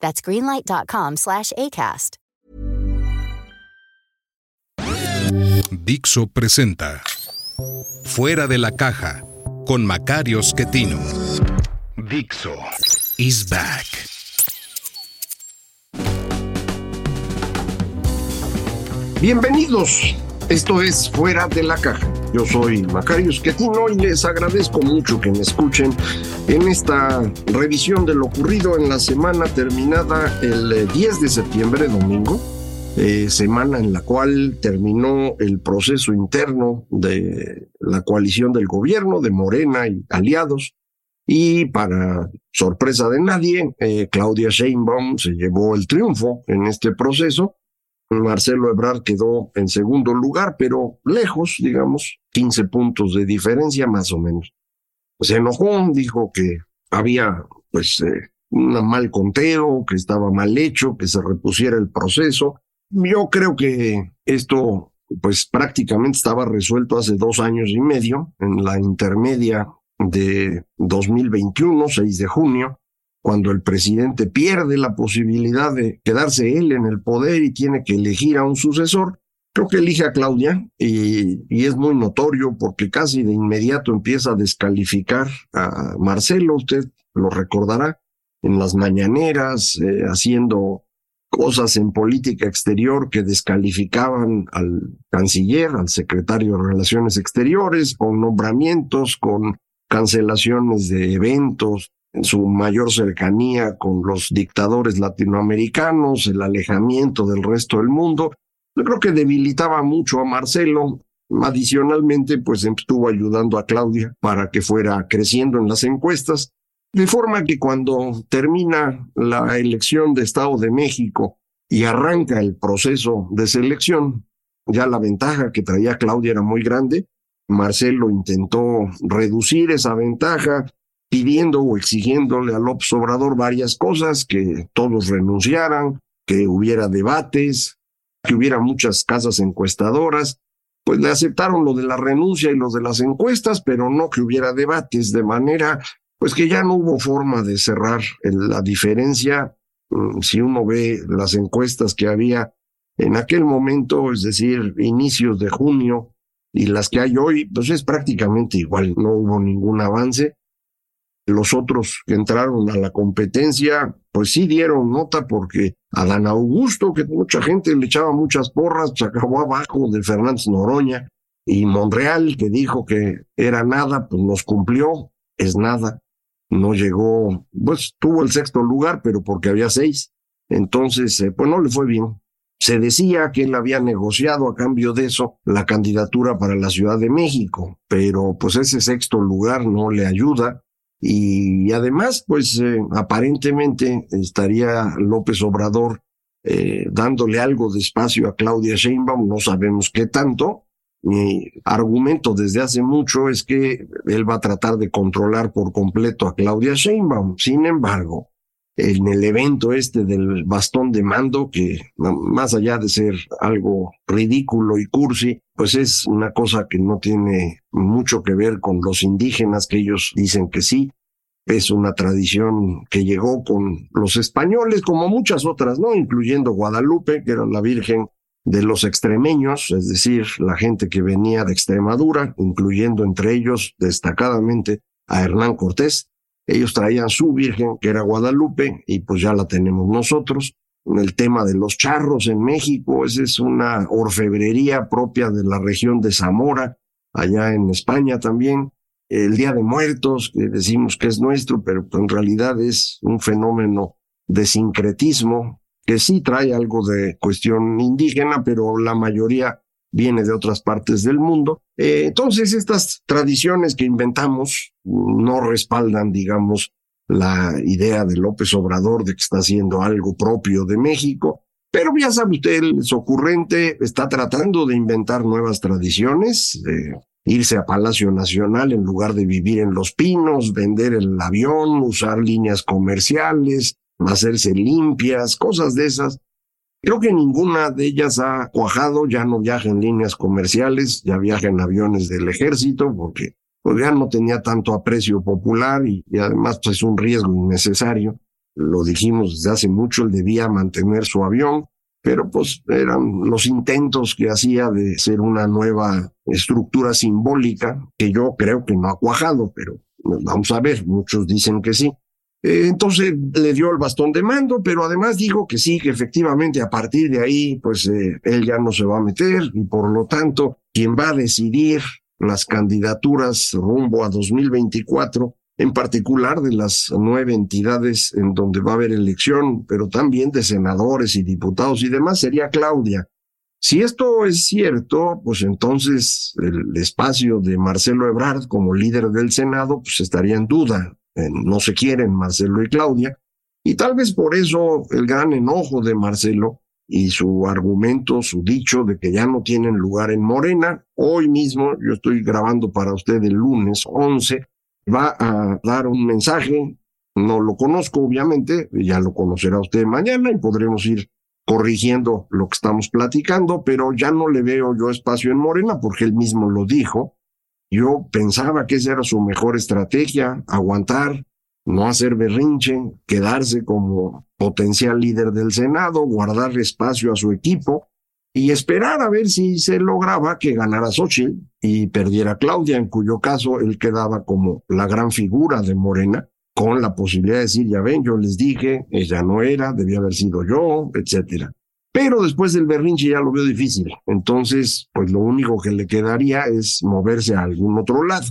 That's greenlight.com slash ACAST. Dixo presenta Fuera de la caja con Macario Schettino. Dixo is back. Bienvenidos. Esto es Fuera de la Caja. Yo soy Macario Schettino y les agradezco mucho que me escuchen en esta revisión de lo ocurrido en la semana terminada el 10 de septiembre, domingo, eh, semana en la cual terminó el proceso interno de la coalición del gobierno, de Morena y aliados. Y para sorpresa de nadie, eh, Claudia Sheinbaum se llevó el triunfo en este proceso Marcelo Ebrard quedó en segundo lugar, pero lejos, digamos, 15 puntos de diferencia más o menos. Se enojó, dijo que había pues eh, un mal conteo, que estaba mal hecho, que se repusiera el proceso. Yo creo que esto pues prácticamente estaba resuelto hace dos años y medio, en la intermedia de 2021, 6 de junio, cuando el presidente pierde la posibilidad de quedarse él en el poder y tiene que elegir a un sucesor, creo que elige a Claudia y, es muy notorio porque casi de inmediato empieza a descalificar a Marcelo, usted lo recordará, en las mañaneras, eh, haciendo cosas en política exterior que descalificaban al canciller, al secretario de Relaciones Exteriores, con nombramientos, con cancelaciones de eventos, en su mayor cercanía con los dictadores latinoamericanos, el alejamiento del resto del mundo. Yo creo que debilitaba mucho a Marcelo. Adicionalmente, pues estuvo ayudando a Claudia para que fuera creciendo en las encuestas, de forma que cuando termina la elección de Estado de México y arranca el proceso de selección, ya la ventaja que traía Claudia era muy grande. Marcelo intentó reducir esa ventaja, pidiendo o exigiéndole a López Obrador varias cosas, que todos renunciaran, que hubiera debates, que hubiera muchas casas encuestadoras. Pues le aceptaron lo de la renuncia y lo de las encuestas, pero no que hubiera debates, de manera pues que ya no hubo forma de cerrar la diferencia. Mm, si uno ve las encuestas que había en aquel momento, es decir, inicios de junio, y las que hay hoy, pues es prácticamente igual, no hubo ningún avance. Los otros que entraron a la competencia, pues sí dieron nota porque Adán Augusto, que mucha gente le echaba muchas porras, se acabó abajo de Fernández Noroña, y Monreal, que dijo que era nada, pues nos cumplió, es nada. No llegó, pues tuvo el sexto lugar, pero porque había seis. Entonces, eh, pues no le fue bien. Se decía que él había negociado a cambio de eso la candidatura para la Ciudad de México, pero pues ese sexto lugar no le ayuda y además, pues eh, aparentemente estaría López Obrador eh, dándole algo de espacio a Claudia Sheinbaum, no sabemos qué tanto. Mi argumento desde hace mucho es que él va a tratar de controlar por completo a Claudia Sheinbaum. Sin embargo, en el evento este del bastón de mando, que más allá de ser algo ridículo y cursi, pues es una cosa que no tiene mucho que ver con los indígenas, que ellos dicen que sí. Es una tradición que llegó con los españoles, como muchas otras, ¿no? Incluyendo Guadalupe, que era la Virgen de los extremeños, es decir, la gente que venía de Extremadura, incluyendo entre ellos destacadamente a Hernán Cortés. Ellos traían su Virgen, que era Guadalupe, y pues ya la tenemos nosotros. El tema de los charros en México, esa es una orfebrería propia de la región de Zamora, allá en España también. El Día de Muertos, que decimos que es nuestro, pero en realidad es un fenómeno de sincretismo, que sí trae algo de cuestión indígena, pero la mayoría viene de otras partes del mundo. Eh, entonces, estas tradiciones que inventamos no respaldan, digamos, la idea de López Obrador de que está haciendo algo propio de México. Pero ya sabe usted, es ocurrente, está tratando de inventar nuevas tradiciones, de irse a Palacio Nacional en lugar de vivir en Los Pinos, vender el avión, usar líneas comerciales, hacerse limpias, cosas de esas. Creo que ninguna de ellas ha cuajado, ya no viaja en líneas comerciales, ya viaja en aviones del ejército, porque pues ya no tenía tanto aprecio popular y, además pues, es un riesgo innecesario. Lo dijimos desde hace mucho, él debía mantener su avión, pero pues eran los intentos que hacía de ser una nueva estructura simbólica, que yo creo que no ha cuajado, pero vamos a ver, muchos dicen que sí. Eh, entonces le dio el bastón de mando, pero además dijo que sí, que efectivamente a partir de ahí, pues eh, él ya no se va a meter y por lo tanto, quien va a decidir las candidaturas rumbo a 2024, en particular de las nueve entidades en donde va a haber elección, pero también de senadores y diputados y demás, sería Claudia. Si esto es cierto, pues entonces el espacio de Marcelo Ebrard como líder del Senado, pues estaría en duda. No se quieren Marcelo y Claudia. Y tal vez por eso el gran enojo de Marcelo y su argumento, su dicho de que ya no tienen lugar en Morena. Hoy mismo, yo estoy grabando para usted el lunes 11, va a dar un mensaje, no lo conozco obviamente, ya lo conocerá usted mañana y podremos ir corrigiendo lo que estamos platicando, pero ya no le veo yo espacio en Morena porque él mismo lo dijo. Yo pensaba que esa era su mejor estrategia, aguantar, no hacer berrinche, quedarse como potencial líder del Senado, guardar espacio a su equipo y esperar a ver si se lograba que ganara Xochitl y perdiera Claudia, en cuyo caso él quedaba como la gran figura de Morena, con la posibilidad de decir, ya ven, yo les dije, ella no era, debía haber sido yo, etcétera. Pero después del berrinche ya lo veo difícil. Entonces, pues lo único que le quedaría es moverse a algún otro lado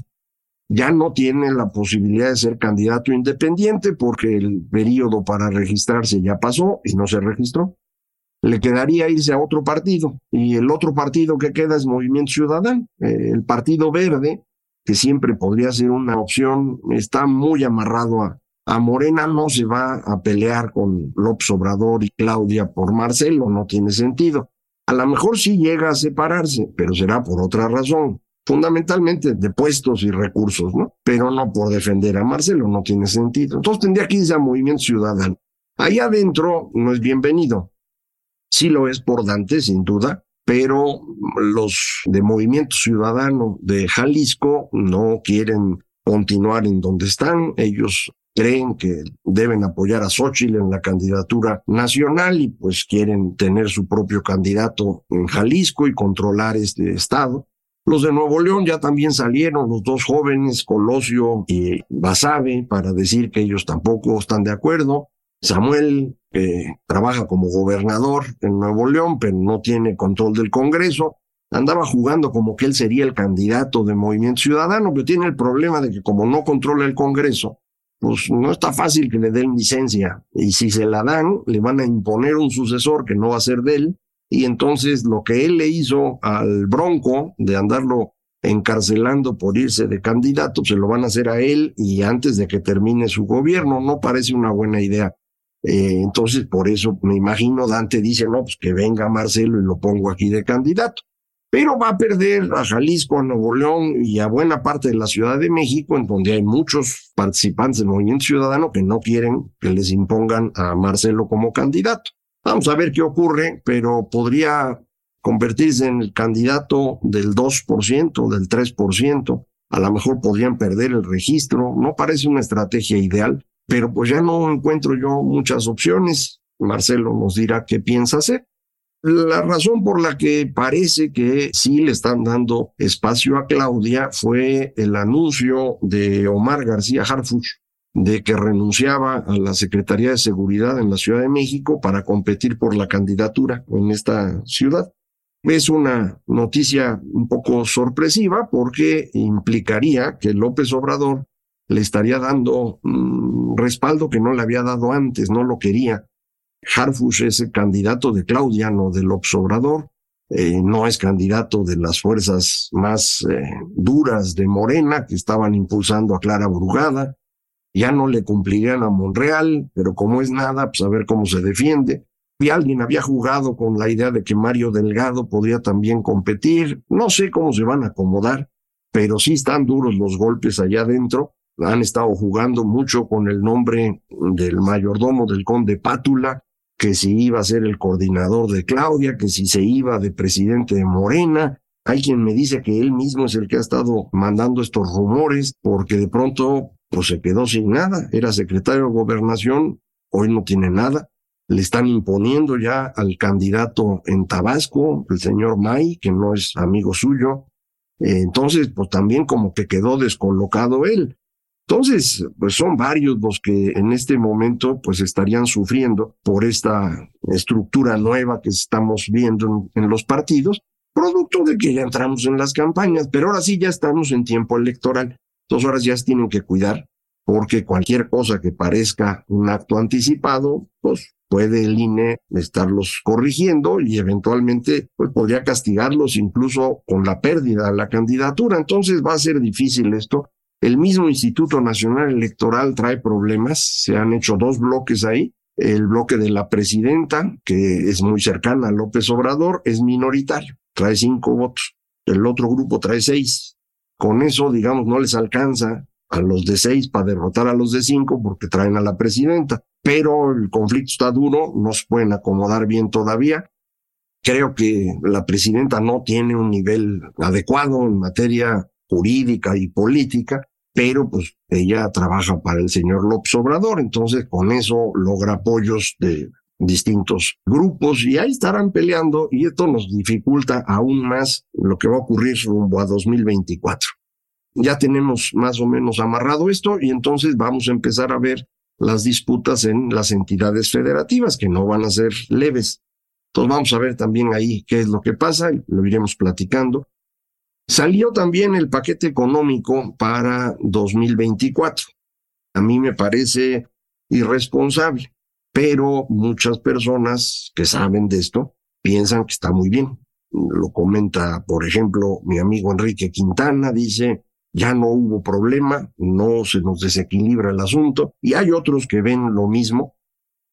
ya no tiene la posibilidad de ser candidato independiente porque el periodo para registrarse ya pasó y no se registró. Le quedaría irse a otro partido y el otro partido que queda es Movimiento Ciudadano. Eh, el Partido Verde, que siempre podría ser una opción, está muy amarrado a, a Morena, no se va a pelear con López Obrador y Claudia por Marcelo, no tiene sentido. A lo mejor sí llega a separarse, pero será por otra razón fundamentalmente de puestos y recursos, ¿no? Pero no por defender a Marcelo, no tiene sentido. Entonces tendría que irse a Movimiento Ciudadano. Ahí adentro no es bienvenido. Sí lo es por Dante, sin duda, pero los de Movimiento Ciudadano de Jalisco no quieren continuar en donde están. Ellos creen que deben apoyar a Xochitl en la candidatura nacional y pues quieren tener su propio candidato en Jalisco y controlar este estado. Los de Nuevo León ya también salieron, los dos jóvenes, Colosio y Basabe, para decir que ellos tampoco están de acuerdo. Samuel, que trabaja como gobernador en Nuevo León, pero no tiene control del Congreso, andaba jugando como que él sería el candidato de Movimiento Ciudadano, pero tiene el problema de que como no controla el Congreso, pues no está fácil que le den licencia. Y si se la dan, le van a imponer un sucesor que no va a ser de él, y entonces lo que él le hizo al Bronco de andarlo encarcelando por irse de candidato, se lo van a hacer a él y antes de que termine su gobierno, no parece una buena idea. Eh, entonces, por eso me imagino Dante dice, no, pues que venga Marcelo y lo pongo aquí de candidato. Pero va a perder a Jalisco, a Nuevo León y a buena parte de la Ciudad de México, en donde hay muchos participantes del movimiento ciudadano que no quieren que les impongan a Marcelo como candidato. Vamos a ver qué ocurre, pero podría convertirse en el candidato del 2%, del 3%. A lo mejor podrían perder el registro. No parece una estrategia ideal, pero pues ya no encuentro yo muchas opciones. Marcelo nos dirá qué piensa hacer. La razón por la que parece que sí le están dando espacio a Claudia fue el anuncio de Omar García Harfuch de que renunciaba a la Secretaría de Seguridad en la Ciudad de México para competir por la candidatura en esta ciudad. Es una noticia un poco sorpresiva porque implicaría que López Obrador le estaría dando respaldo que no le había dado antes, no lo quería. Harfush es el candidato de Claudia, no de López Obrador, eh, no es candidato de las fuerzas más eh, duras de Morena que estaban impulsando a Clara Brugada, ya no le cumplirían a Monreal, pero como es nada, pues a ver cómo se defiende. Y alguien había jugado con la idea de que Mario Delgado podría también competir. No sé cómo se van a acomodar, pero sí están duros los golpes allá adentro. Han estado jugando mucho con el nombre del mayordomo del conde Pátula, que si iba a ser el coordinador de Claudia, que si se iba de presidente de Morena. Hay quien me dice que él mismo es el que ha estado mandando estos rumores, porque de pronto pues se quedó sin nada. Era secretario de gobernación, hoy no tiene nada. Le están imponiendo ya al candidato en Tabasco, el señor May, que no es amigo suyo. entonces, pues también como que quedó descolocado él. Entonces, pues son varios los que en este momento pues estarían sufriendo por esta estructura nueva que estamos viendo en, los partidos, producto de que ya entramos en las campañas, pero ahora sí ya estamos en tiempo electoral. Dos horas ya tienen que cuidar porque cualquier cosa que parezca un acto anticipado, pues puede el INE estarlos corrigiendo y eventualmente pues podría castigarlos incluso con la pérdida de la candidatura. Entonces va a ser difícil esto el mismo Instituto Nacional Electoral trae problemas, se han hecho dos bloques ahí. El bloque de la presidenta, que es muy cercana a López Obrador, es minoritario, trae cinco votos. El otro grupo trae seis. Con eso, digamos, no les alcanza a los de seis para derrotar a los de cinco porque traen a la presidenta. Pero el conflicto está duro, no se pueden acomodar bien todavía. Creo que la presidenta no tiene un nivel adecuado en materia jurídica y política, pero pues ella trabaja para el señor López Obrador, entonces con eso logra apoyos de distintos grupos y ahí estarán peleando y esto nos dificulta aún más lo que va a ocurrir rumbo a 2024. Ya tenemos más o menos amarrado esto y entonces vamos a empezar a ver las disputas en las entidades federativas que no van a ser leves. Entonces vamos a ver también ahí qué es lo que pasa y lo iremos platicando. Salió también el paquete económico para 2024. A mí me parece irresponsable, pero muchas personas que saben de esto piensan que está muy bien. Lo comenta, por ejemplo, mi amigo Enrique Quintana, dice, ya no hubo problema, no se nos desequilibra el asunto, y hay otros que ven lo mismo.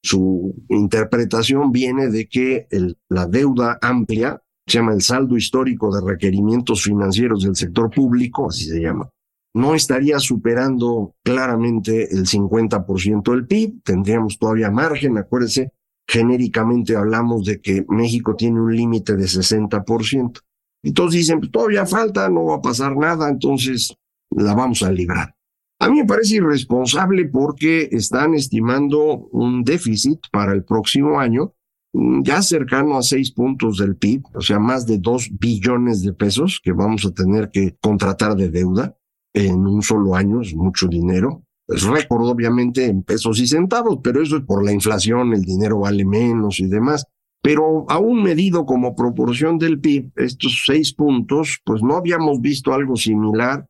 Su interpretación viene de que la deuda amplia se llama el saldo histórico de requerimientos financieros del sector público, así se llama, no estaría superando claramente el 50% del PIB, tendríamos todavía margen, acuérdense, genéricamente hablamos de que México tiene un límite de 60%. Entonces dicen, pues todavía falta, no va a pasar nada, entonces la vamos a librar. A mí me parece irresponsable porque están estimando un déficit para el próximo año Mm, ya cercano a seis puntos del PIB, o sea, más de dos billones de pesos que vamos a tener que contratar de deuda en un solo año, es mucho dinero. Es récord, obviamente, en pesos y centavos, pero eso es por la inflación, el dinero vale menos y demás. Pero aún medido como proporción del PIB, estos seis puntos, pues no habíamos visto algo similar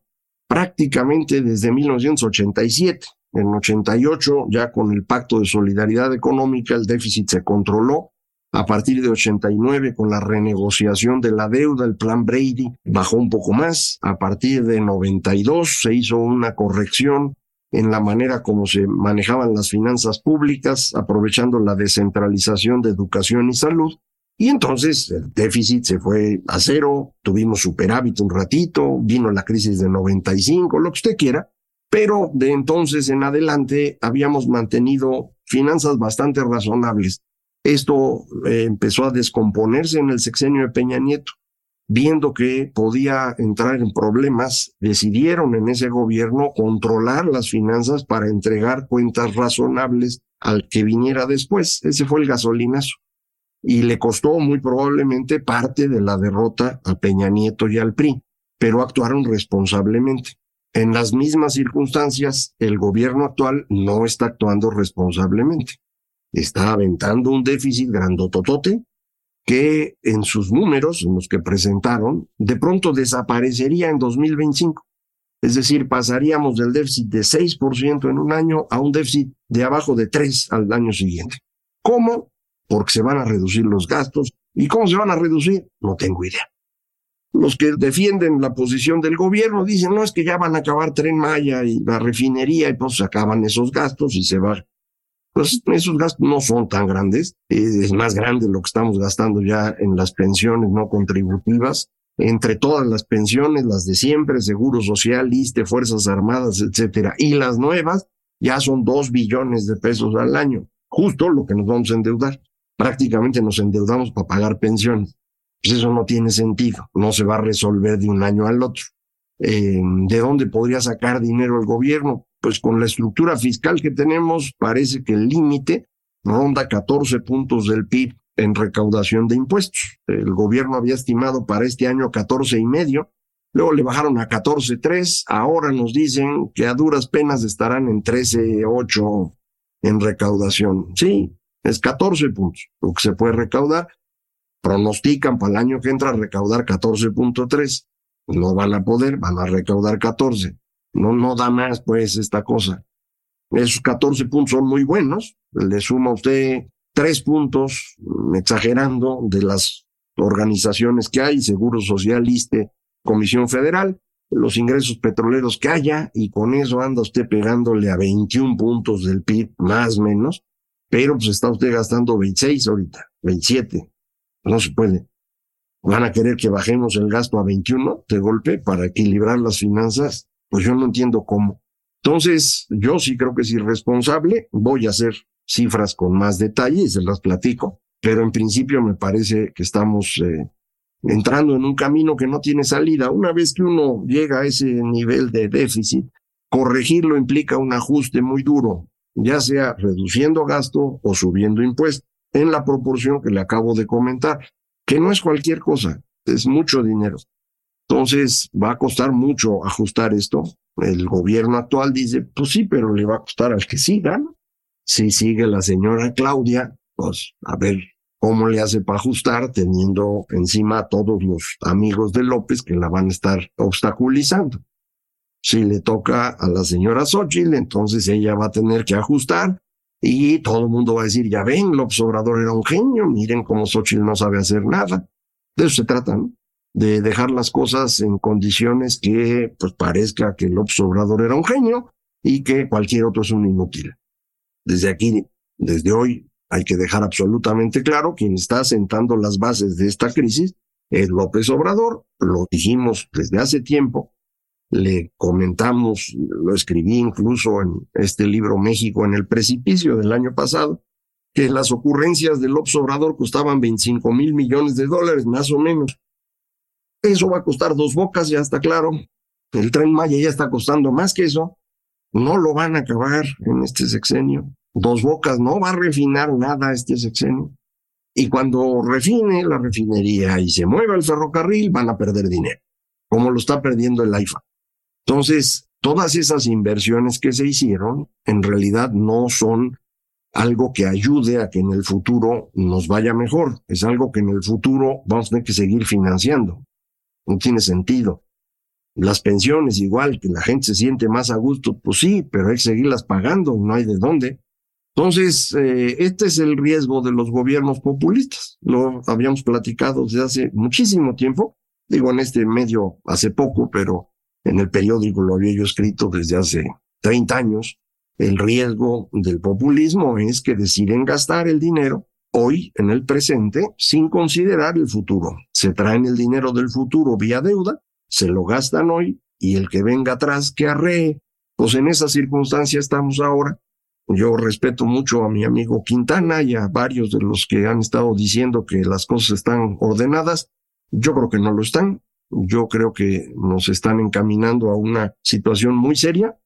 prácticamente desde 1987. En 88, ya con el Pacto de Solidaridad Económica, el déficit se controló a partir de 89, con la renegociación de la deuda, el plan Brady bajó un poco más. A partir de 92 se hizo una corrección en la manera como se manejaban las finanzas públicas, aprovechando la descentralización de educación y salud. Y entonces el déficit se fue a cero, tuvimos superávit un ratito, vino la crisis de 95, lo que usted quiera, pero de entonces en adelante habíamos mantenido finanzas bastante razonables. Esto eh, empezó a descomponerse en el sexenio de Peña Nieto. Viendo que podía entrar en problemas, decidieron en ese gobierno controlar las finanzas para entregar cuentas razonables al que viniera después. Ese fue el gasolinazo. Y le costó muy probablemente parte de la derrota a Peña Nieto y al PRI, pero actuaron responsablemente. En las mismas circunstancias, el gobierno actual no está actuando responsablemente está aventando un déficit grandototote que en sus números, en los que presentaron, de pronto desaparecería en 2025. Es decir, pasaríamos del déficit de 6% en un año a un déficit de abajo de 3 al año siguiente. ¿Cómo? Porque se van a reducir los gastos. ¿Y cómo se van a reducir? No tengo idea. Los que defienden la posición del gobierno dicen, no, es que ya van a acabar Tren Maya y la refinería y pues acaban esos gastos y se va. Pues esos gastos no son tan grandes, es más grande lo que estamos gastando ya en las pensiones no contributivas, entre todas las pensiones, las de siempre, Seguro Social, ISTE, Fuerzas Armadas, etcétera, y las nuevas, ya son dos billones de pesos al año, justo lo que nos vamos a endeudar. Prácticamente nos endeudamos para pagar pensiones. Pues eso no tiene sentido, no se va a resolver de un año al otro. Eh, ¿De dónde podría sacar dinero el gobierno? Pues con la estructura fiscal que tenemos, parece que el límite ronda 14 puntos del PIB en recaudación de impuestos. El gobierno había estimado para este año 14 y medio, luego le bajaron a 14.3, ahora nos dicen que a duras penas estarán en 13.8 en recaudación. Sí, es 14 puntos lo que se puede recaudar. Pronostican para el año que entra recaudar 14.3. No van a poder, van a recaudar 14. No, no da más, pues, esta cosa. Esos 14 puntos son muy buenos. Le suma usted tres puntos, exagerando, de las organizaciones que hay, Seguro Social, ISTE, Comisión Federal, los ingresos petroleros que haya, y con eso anda usted pegándole a 21 puntos del PIB, más menos, pero pues está usted gastando 26 ahorita, 27. No se puede. ¿Van a querer que bajemos el gasto a 21 de golpe para equilibrar las finanzas? Pues yo no entiendo cómo. Entonces, yo sí creo que es irresponsable. Voy a hacer cifras con más detalle y se las platico, pero en principio me parece que estamos eh, entrando en un camino que no tiene salida. Una vez que uno llega a ese nivel de déficit, corregirlo implica un ajuste muy duro, ya sea reduciendo gasto o subiendo impuestos, en la proporción que le acabo de comentar, que no es cualquier cosa, es mucho dinero. Entonces, va a costar mucho ajustar esto. El gobierno actual dice, pues sí, pero le va a costar al que siga, si sigue la señora Claudia, pues a ver cómo le hace para ajustar teniendo encima a todos los amigos de López que la van a estar obstaculizando. Si le toca a la señora Xochitl, entonces ella va a tener que ajustar y todo el mundo va a decir, ya ven, López Obrador era un genio, miren cómo Xochitl no sabe hacer nada. De eso se trata, ¿no? De dejar las cosas en condiciones que pues parezca que López Obrador era un genio y que cualquier otro es un inútil. Desde aquí, desde hoy, hay que dejar absolutamente claro quien está sentando las bases de esta crisis es López Obrador. Lo dijimos desde hace tiempo, le comentamos, lo escribí incluso en este libro México en el precipicio del año pasado, que las ocurrencias de López Obrador costaban 25 mil millones de dólares, más o menos. Eso va a costar dos bocas, ya está claro. El tren Maya ya está costando más que eso no lo van a acabar en este sexenio. Dos Bocas no va a refinar nada este sexenio. Y cuando refine la refinería y se mueva el ferrocarril, van a perder dinero, como lo está perdiendo el AIFA. Entonces, todas esas inversiones que se hicieron, en realidad no son algo que ayude a que en el futuro nos vaya mejor. Es algo que en el futuro vamos a tener que seguir financiando. No tiene sentido. Las pensiones igual, que la gente se siente más a gusto, pues sí, pero hay que seguirlas pagando, no hay de dónde. Entonces, eh, este es el riesgo de los gobiernos populistas. Lo habíamos platicado desde hace muchísimo tiempo, digo en este medio hace poco, pero en el periódico lo había yo escrito desde hace 30 años. El riesgo del populismo es que deciden gastar el dinero hoy en el presente sin considerar el futuro. Se traen el dinero del futuro vía deuda se lo gastan hoy y el que venga atrás que arree. Pues en esa circunstancia estamos ahora. Yo respeto mucho a mi amigo Quintana y a varios de los que han estado diciendo que las cosas están ordenadas. Yo creo que no lo están. Yo creo que nos están encaminando a una situación muy seria.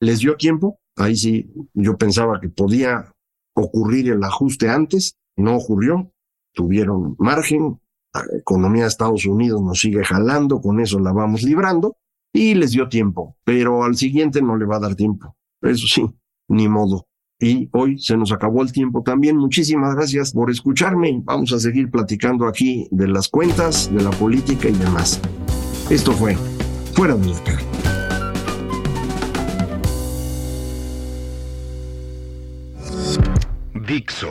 Les dio tiempo. Ahí sí, yo pensaba que podía ocurrir el ajuste antes. No ocurrió. Tuvieron margen, la economía de Estados Unidos nos sigue jalando, con eso la vamos librando, y les dio tiempo, pero al siguiente no le va a dar tiempo. Eso sí, ni modo. Y hoy se nos acabó el tiempo también. Muchísimas gracias por escucharme. Vamos a seguir platicando aquí de las cuentas, de la política y demás. Esto fue Fuera de la Dixo